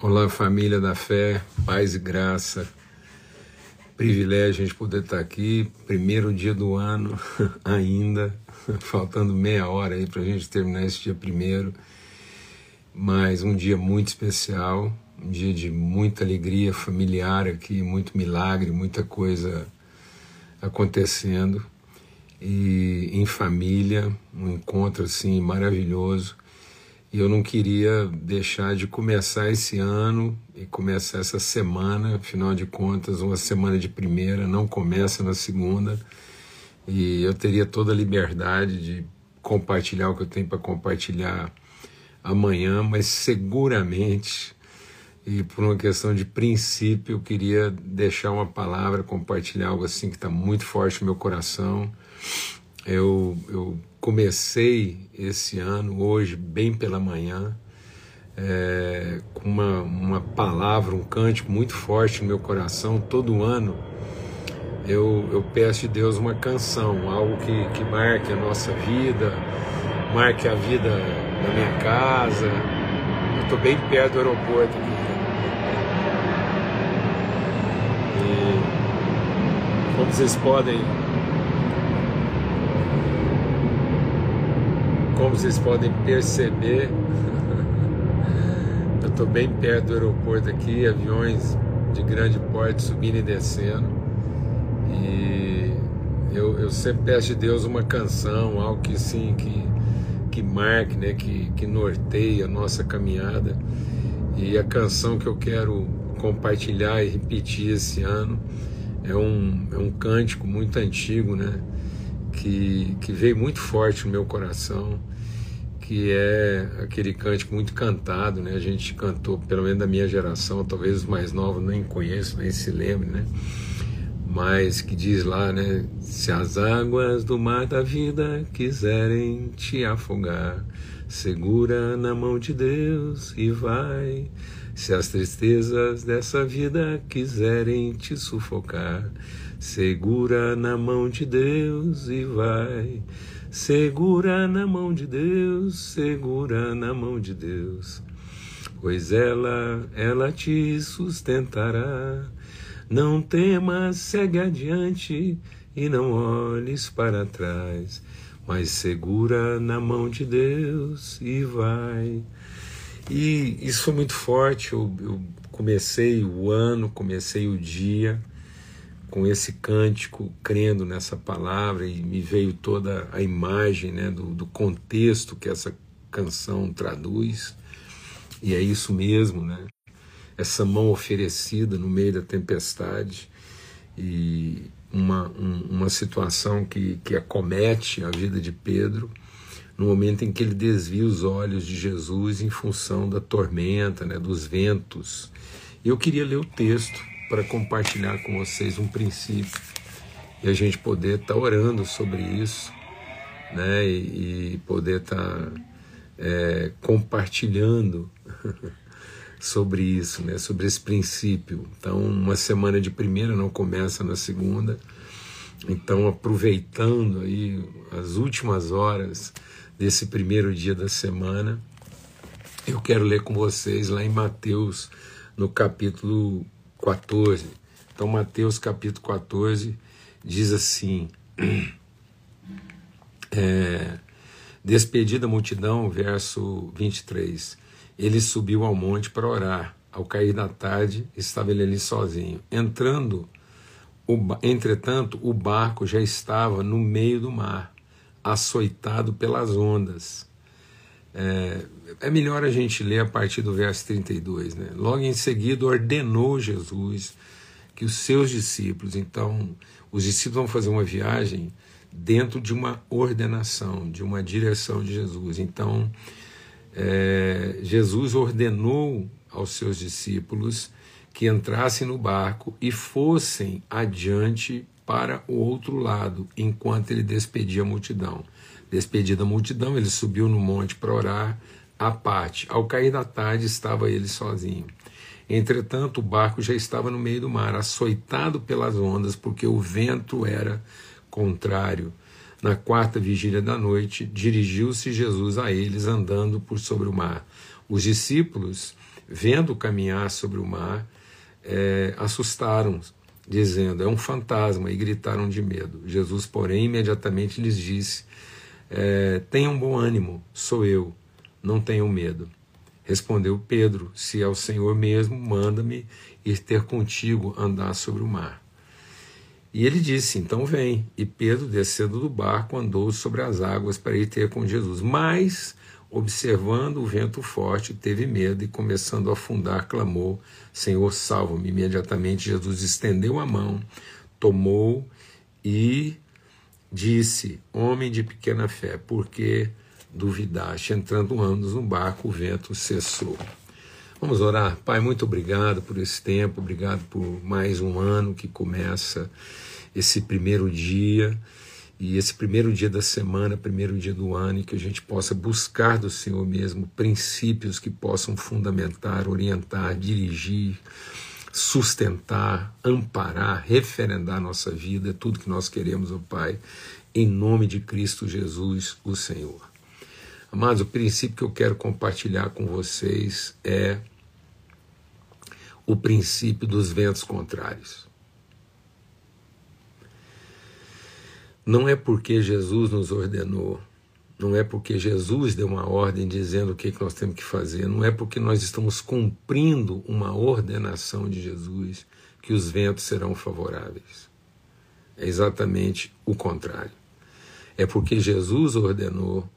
Olá, família da fé, paz e graça. Privilégio a gente poder estar aqui, primeiro dia do ano ainda, faltando meia hora aí para a gente terminar esse dia primeiro. Mas um dia muito especial, um dia de muita alegria familiar aqui, muito milagre, muita coisa acontecendo. E em família, um encontro assim maravilhoso eu não queria deixar de começar esse ano e começar essa semana, afinal de contas, uma semana de primeira não começa na segunda. E eu teria toda a liberdade de compartilhar o que eu tenho para compartilhar amanhã, mas seguramente, e por uma questão de princípio, eu queria deixar uma palavra, compartilhar algo assim que está muito forte no meu coração. Eu, eu comecei esse ano, hoje, bem pela manhã, é, com uma, uma palavra, um cântico muito forte no meu coração. Todo ano eu, eu peço de Deus uma canção, algo que, que marque a nossa vida, marque a vida da minha casa. Eu estou bem perto do aeroporto aqui. E como vocês podem como vocês podem perceber, eu estou bem perto do aeroporto aqui, aviões de grande porte subindo e descendo. E eu, eu sempre peço de Deus uma canção, algo que sim, que, que marque, né, que, que norteie a nossa caminhada. E a canção que eu quero compartilhar e repetir esse ano é um, é um cântico muito antigo, né? Que, que veio muito forte no meu coração, que é aquele cântico muito cantado, né? A gente cantou, pelo menos da minha geração, talvez os mais novos nem conheçam, nem se lembrem, né? Mas que diz lá, né? Se as águas do mar da vida quiserem te afogar, segura na mão de Deus e vai. Se as tristezas dessa vida quiserem te sufocar, Segura na mão de Deus e vai. Segura na mão de Deus, segura na mão de Deus. Pois ela, ela te sustentará. Não temas, segue adiante e não olhes para trás, mas segura na mão de Deus e vai. E isso foi muito forte. Eu, eu comecei o ano, comecei o dia com esse cântico, crendo nessa palavra, e me veio toda a imagem né, do, do contexto que essa canção traduz, e é isso mesmo, né? Essa mão oferecida no meio da tempestade e uma, um, uma situação que, que acomete a vida de Pedro no momento em que ele desvia os olhos de Jesus em função da tormenta, né, dos ventos. Eu queria ler o texto para compartilhar com vocês um princípio e a gente poder estar tá orando sobre isso, né? E, e poder estar tá, é, compartilhando sobre isso, né? Sobre esse princípio. Então, uma semana de primeira não começa na segunda. Então, aproveitando aí as últimas horas desse primeiro dia da semana, eu quero ler com vocês lá em Mateus, no capítulo 14. Então, Mateus capítulo 14 diz assim: é, Despedida a multidão, verso 23. Ele subiu ao monte para orar. Ao cair da tarde, estava ele ali sozinho. Entrando, o, entretanto, o barco já estava no meio do mar, açoitado pelas ondas. É, é melhor a gente ler a partir do verso 32. Né? Logo em seguida, ordenou Jesus que os seus discípulos, então, os discípulos vão fazer uma viagem dentro de uma ordenação, de uma direção de Jesus. Então, é, Jesus ordenou aos seus discípulos que entrassem no barco e fossem adiante para o outro lado, enquanto ele despedia a multidão. Despedida a multidão, ele subiu no monte para orar à parte. Ao cair da tarde, estava ele sozinho. Entretanto, o barco já estava no meio do mar, açoitado pelas ondas, porque o vento era contrário. Na quarta vigília da noite, dirigiu-se Jesus a eles andando por sobre o mar. Os discípulos, vendo caminhar sobre o mar, é, assustaram, dizendo: É um fantasma, e gritaram de medo. Jesus, porém, imediatamente lhes disse: é, Tenham bom ânimo, sou eu, não tenham medo. Respondeu Pedro: Se é o Senhor mesmo, manda-me ir ter contigo andar sobre o mar. E ele disse: Então vem. E Pedro, descendo do barco, andou sobre as águas para ir ter com Jesus. Mas, observando o vento forte, teve medo e, começando a afundar, clamou: Senhor, salva-me. Imediatamente Jesus estendeu a mão, tomou e disse: Homem de pequena fé, por que duvidaste? Entrando ambos no barco, o vento cessou. Vamos orar. Pai, muito obrigado por esse tempo, obrigado por mais um ano que começa esse primeiro dia e esse primeiro dia da semana, primeiro dia do ano, e que a gente possa buscar do Senhor mesmo princípios que possam fundamentar, orientar, dirigir, sustentar, amparar, referendar nossa vida, é tudo que nós queremos, ó oh Pai, em nome de Cristo Jesus, o Senhor. Amados, o princípio que eu quero compartilhar com vocês é o princípio dos ventos contrários. Não é porque Jesus nos ordenou, não é porque Jesus deu uma ordem dizendo o que, que nós temos que fazer, não é porque nós estamos cumprindo uma ordenação de Jesus que os ventos serão favoráveis. É exatamente o contrário. É porque Jesus ordenou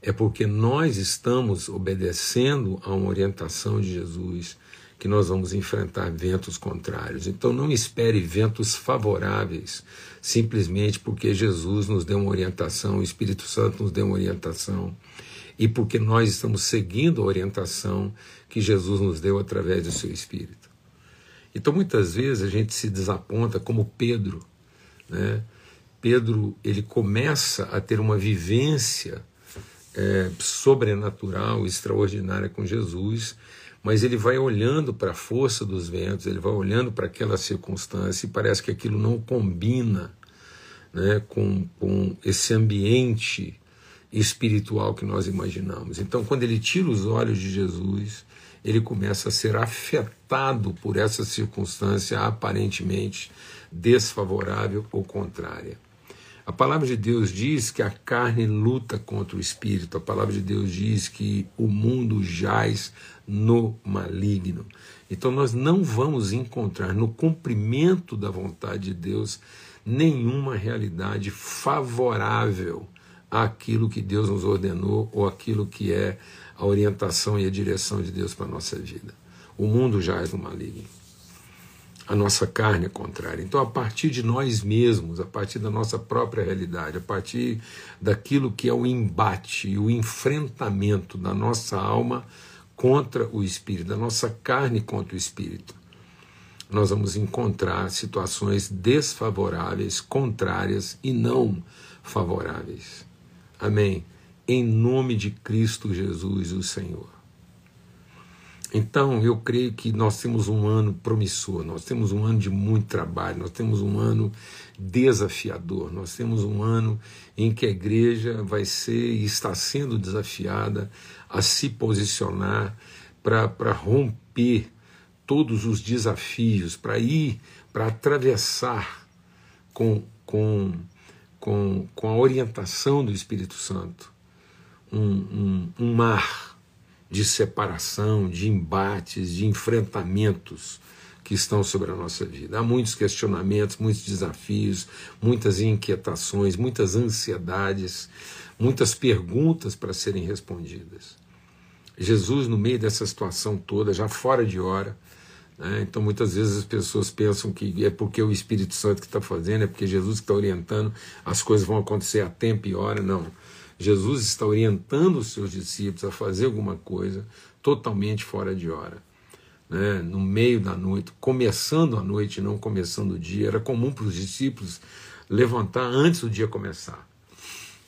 é porque nós estamos obedecendo a uma orientação de Jesus que nós vamos enfrentar ventos contrários. Então não espere ventos favoráveis simplesmente porque Jesus nos deu uma orientação, o Espírito Santo nos deu uma orientação e porque nós estamos seguindo a orientação que Jesus nos deu através do seu Espírito. Então muitas vezes a gente se desaponta como Pedro, né? Pedro ele começa a ter uma vivência é, sobrenatural, extraordinária com Jesus, mas ele vai olhando para a força dos ventos, ele vai olhando para aquela circunstância e parece que aquilo não combina né, com, com esse ambiente espiritual que nós imaginamos. Então, quando ele tira os olhos de Jesus, ele começa a ser afetado por essa circunstância aparentemente desfavorável ou contrária. A palavra de Deus diz que a carne luta contra o espírito, a palavra de Deus diz que o mundo jaz no maligno. Então nós não vamos encontrar no cumprimento da vontade de Deus nenhuma realidade favorável àquilo que Deus nos ordenou ou aquilo que é a orientação e a direção de Deus para a nossa vida. O mundo jaz no maligno a nossa carne é contrária. Então, a partir de nós mesmos, a partir da nossa própria realidade, a partir daquilo que é o embate, o enfrentamento da nossa alma contra o espírito, da nossa carne contra o espírito, nós vamos encontrar situações desfavoráveis, contrárias e não favoráveis. Amém. Em nome de Cristo Jesus, o Senhor. Então, eu creio que nós temos um ano promissor, nós temos um ano de muito trabalho, nós temos um ano desafiador, nós temos um ano em que a igreja vai ser e está sendo desafiada a se posicionar para romper todos os desafios, para ir, para atravessar com, com, com, com a orientação do Espírito Santo. Um, um, um mar de separação, de embates, de enfrentamentos que estão sobre a nossa vida. Há muitos questionamentos, muitos desafios, muitas inquietações, muitas ansiedades, muitas perguntas para serem respondidas. Jesus, no meio dessa situação toda, já fora de hora, né? então muitas vezes as pessoas pensam que é porque o Espírito Santo que está fazendo, é porque Jesus que está orientando, as coisas vão acontecer a tempo e hora. Não. Jesus está orientando os seus discípulos a fazer alguma coisa totalmente fora de hora. Né? No meio da noite, começando a noite, não começando o dia. Era comum para os discípulos levantar antes do dia começar,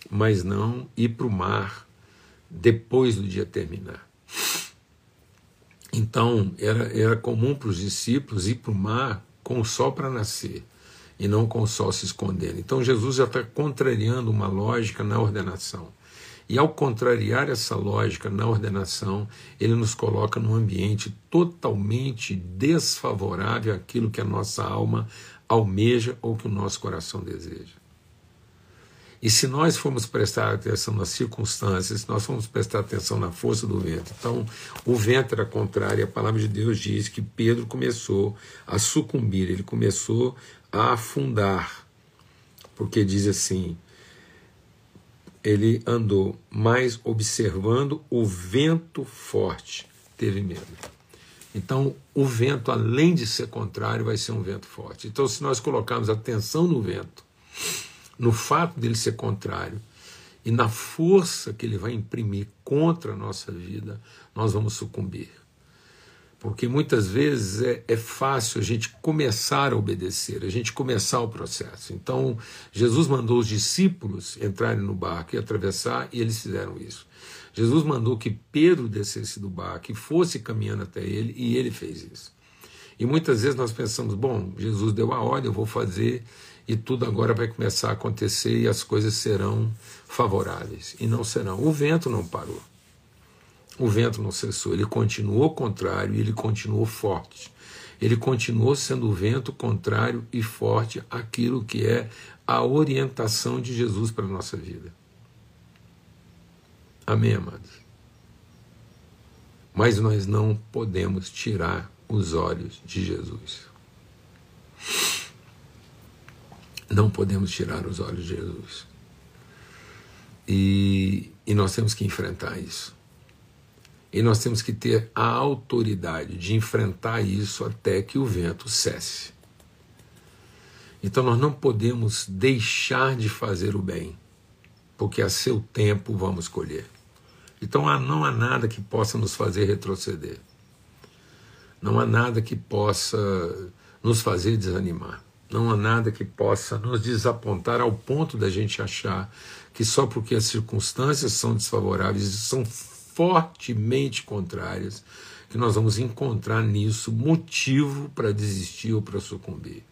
mas não ir para o mar depois do dia terminar. Então, era, era comum para os discípulos ir para o mar com o sol para nascer e não com sol se escondendo. Então Jesus já está contrariando uma lógica na ordenação. E ao contrariar essa lógica na ordenação, ele nos coloca num ambiente totalmente desfavorável àquilo que a nossa alma almeja ou que o nosso coração deseja. E se nós formos prestar atenção nas circunstâncias, se nós formos prestar atenção na força do vento, então o vento era contrário, a palavra de Deus diz que Pedro começou a sucumbir, ele começou a afundar, porque diz assim: ele andou mais observando o vento forte, teve medo. Então, o vento, além de ser contrário, vai ser um vento forte. Então, se nós colocarmos atenção no vento, no fato dele ser contrário e na força que ele vai imprimir contra a nossa vida, nós vamos sucumbir. Porque muitas vezes é, é, fácil a gente começar a obedecer, a gente começar o processo. Então, Jesus mandou os discípulos entrarem no barco e atravessar, e eles fizeram isso. Jesus mandou que Pedro descesse do barco e fosse caminhando até ele, e ele fez isso. E muitas vezes nós pensamos: bom, Jesus deu a ordem, eu vou fazer, e tudo agora vai começar a acontecer e as coisas serão favoráveis. E não serão. O vento não parou o vento não cessou, ele continuou contrário e ele continuou forte. Ele continuou sendo o vento contrário e forte àquilo que é a orientação de Jesus para a nossa vida. Amém, amados? Mas nós não podemos tirar os olhos de Jesus. Não podemos tirar os olhos de Jesus. E, e nós temos que enfrentar isso. E nós temos que ter a autoridade de enfrentar isso até que o vento cesse. Então nós não podemos deixar de fazer o bem, porque a seu tempo vamos colher. Então não há nada que possa nos fazer retroceder. Não há nada que possa nos fazer desanimar. Não há nada que possa nos desapontar ao ponto da gente achar que só porque as circunstâncias são desfavoráveis são fortemente contrárias, que nós vamos encontrar nisso motivo para desistir ou para sucumbir.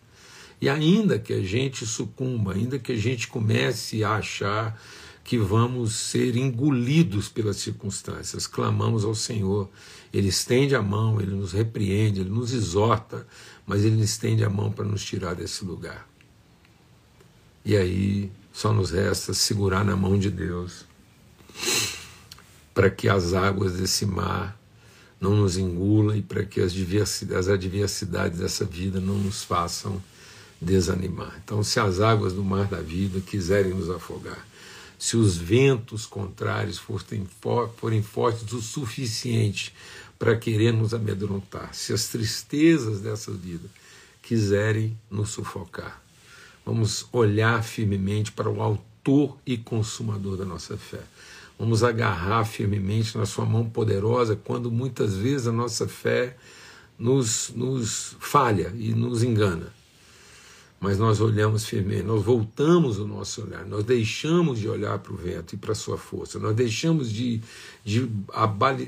E ainda que a gente sucumba, ainda que a gente comece a achar que vamos ser engolidos pelas circunstâncias, clamamos ao Senhor. Ele estende a mão, ele nos repreende, ele nos exorta, mas ele estende a mão para nos tirar desse lugar. E aí só nos resta segurar na mão de Deus para que as águas desse mar não nos engulam e para que as, as adversidades dessa vida não nos façam desanimar. Então, se as águas do mar da vida quiserem nos afogar, se os ventos contrários forem, forem fortes o suficiente para querer nos amedrontar, se as tristezas dessa vida quiserem nos sufocar, vamos olhar firmemente para o Autor e Consumador da nossa fé Vamos agarrar firmemente na Sua mão poderosa quando muitas vezes a nossa fé nos, nos falha e nos engana. Mas nós olhamos firmemente, nós voltamos o nosso olhar, nós deixamos de olhar para o vento e para a sua força, nós deixamos de, de,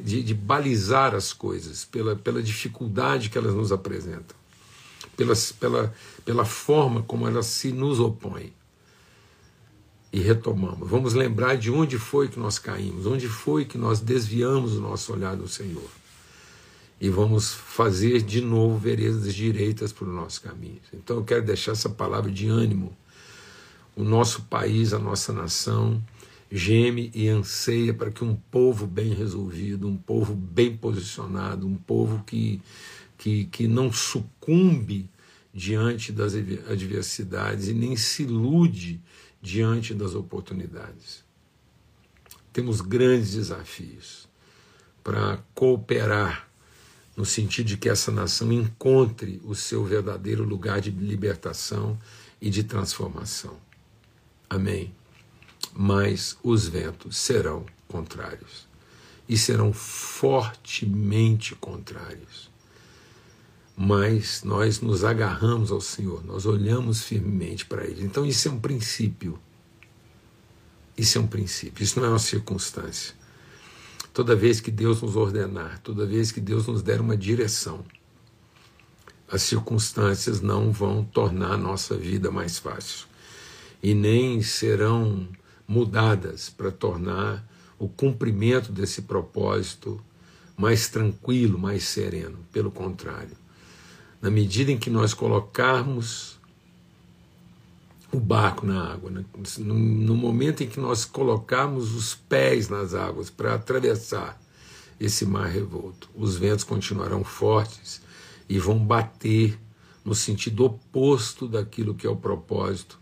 de, de balizar as coisas pela, pela dificuldade que elas nos apresentam, pela, pela, pela forma como elas se nos opõem e retomamos. Vamos lembrar de onde foi que nós caímos, onde foi que nós desviamos o nosso olhar do Senhor. E vamos fazer de novo veredas direitas para o nosso caminho. Então eu quero deixar essa palavra de ânimo. O nosso país, a nossa nação, geme e anseia para que um povo bem resolvido, um povo bem posicionado, um povo que, que, que não sucumbe diante das adversidades e nem se ilude diante das oportunidades. Temos grandes desafios para cooperar no sentido de que essa nação encontre o seu verdadeiro lugar de libertação e de transformação. Amém. Mas os ventos serão contrários e serão fortemente contrários mas nós nos agarramos ao Senhor, nós olhamos firmemente para Ele. Então isso é um princípio. Isso é um princípio, isso não é uma circunstância. Toda vez que Deus nos ordenar, toda vez que Deus nos der uma direção, as circunstâncias não vão tornar a nossa vida mais fácil e nem serão mudadas para tornar o cumprimento desse propósito mais tranquilo, mais sereno. Pelo contrário, na medida em que nós colocarmos o barco na água, né? no, no momento em que nós colocarmos os pés nas águas para atravessar esse mar revolto, os ventos continuarão fortes e vão bater no sentido oposto daquilo que é o propósito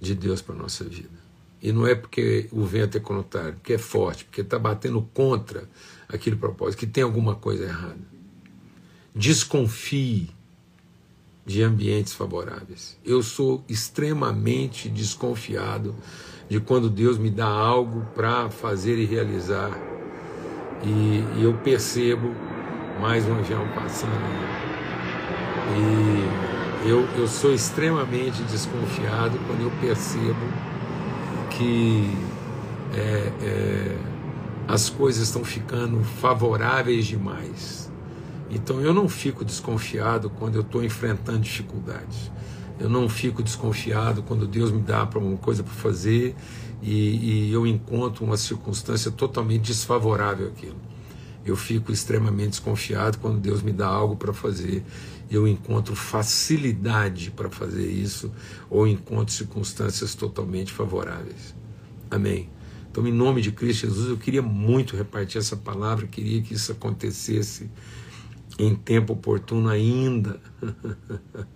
de Deus para a nossa vida. E não é porque o vento é contrário, porque é forte, porque está batendo contra aquele propósito, que tem alguma coisa errada. Desconfie de ambientes favoráveis. Eu sou extremamente desconfiado de quando Deus me dá algo para fazer e realizar. E, e, eu percebo mais um avião passando. E eu, eu sou extremamente desconfiado quando eu percebo que é, é, as coisas estão ficando favoráveis demais. Então eu não fico desconfiado quando eu estou enfrentando dificuldades. Eu não fico desconfiado quando Deus me dá uma coisa para fazer e, e, eu encontro uma circunstância totalmente desfavorável àquilo. Eu fico extremamente desconfiado quando Deus me dá algo para fazer eu encontro facilidade para fazer isso ou encontro circunstâncias totalmente favoráveis. Amém. Então, em nome de Cristo Jesus, eu queria muito repartir essa palavra, queria que isso acontecesse em tempo oportuno ainda,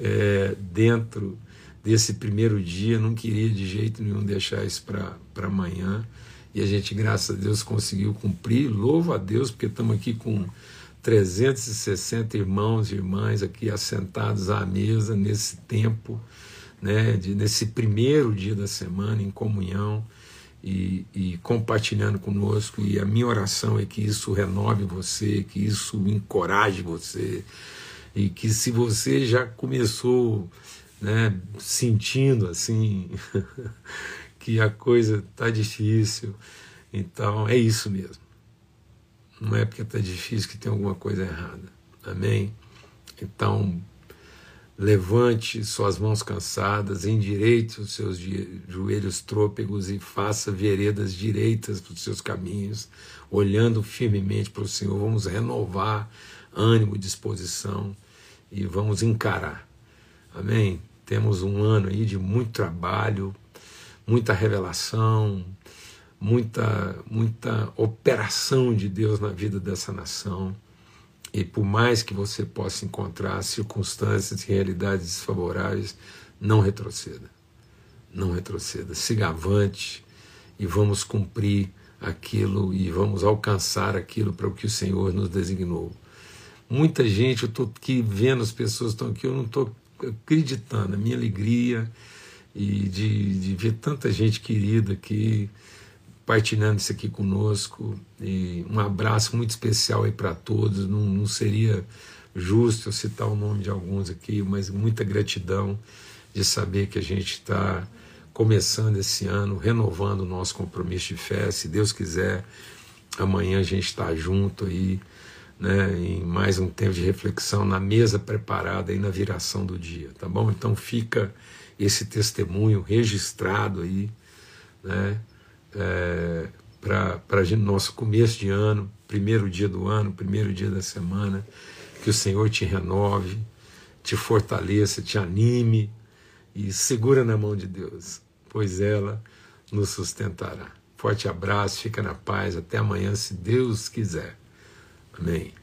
é, dentro desse primeiro dia, não queria de jeito nenhum deixar isso para amanhã. E a gente, graças a Deus, conseguiu cumprir. Louvo a Deus, porque estamos aqui com 360 irmãos e irmãs aqui assentados à mesa nesse tempo, né, de, nesse primeiro dia da semana em comunhão e, e, compartilhando conosco. E a minha oração é que isso renove você, que isso encoraje você e que se você já começou né, sentindo assim que a coisa está difícil, então é isso mesmo. Não é porque está difícil que tem alguma coisa errada. Amém? Então, levante suas mãos cansadas, endireite os seus joelhos trôpegos e faça veredas direitas para os seus caminhos, olhando firmemente para o Senhor. Vamos renovar ânimo disposição e vamos encarar. Amém? Temos um ano aí de muito trabalho, muita revelação, muita, muita operação de Deus na vida dessa nação. E por mais que você possa encontrar circunstâncias e realidades desfavoráveis, não retroceda. Não retroceda. Siga avante e vamos cumprir aquilo e vamos alcançar aquilo para o que o Senhor nos designou. Muita gente, eu estou aqui vendo as pessoas estão aqui, eu não estou acreditando, a minha alegria e de, de ver tanta gente querida aqui partilhando isso aqui conosco. E um abraço muito especial aí para todos. Não, não seria justo eu citar o nome de alguns aqui, mas muita gratidão de saber que a gente está começando esse ano, renovando o nosso compromisso de fé. Se Deus quiser, amanhã a gente está junto aí, né, em mais um tempo de reflexão na mesa preparada aí na viração do dia, tá bom? Então fica esse testemunho registrado aí, né? É, para nosso começo de ano, primeiro dia do ano, primeiro dia da semana, que o Senhor te renove, te fortaleça, te anime e segura na mão de Deus, pois ela nos sustentará. Forte abraço, fica na paz, até amanhã, se Deus quiser. Amém.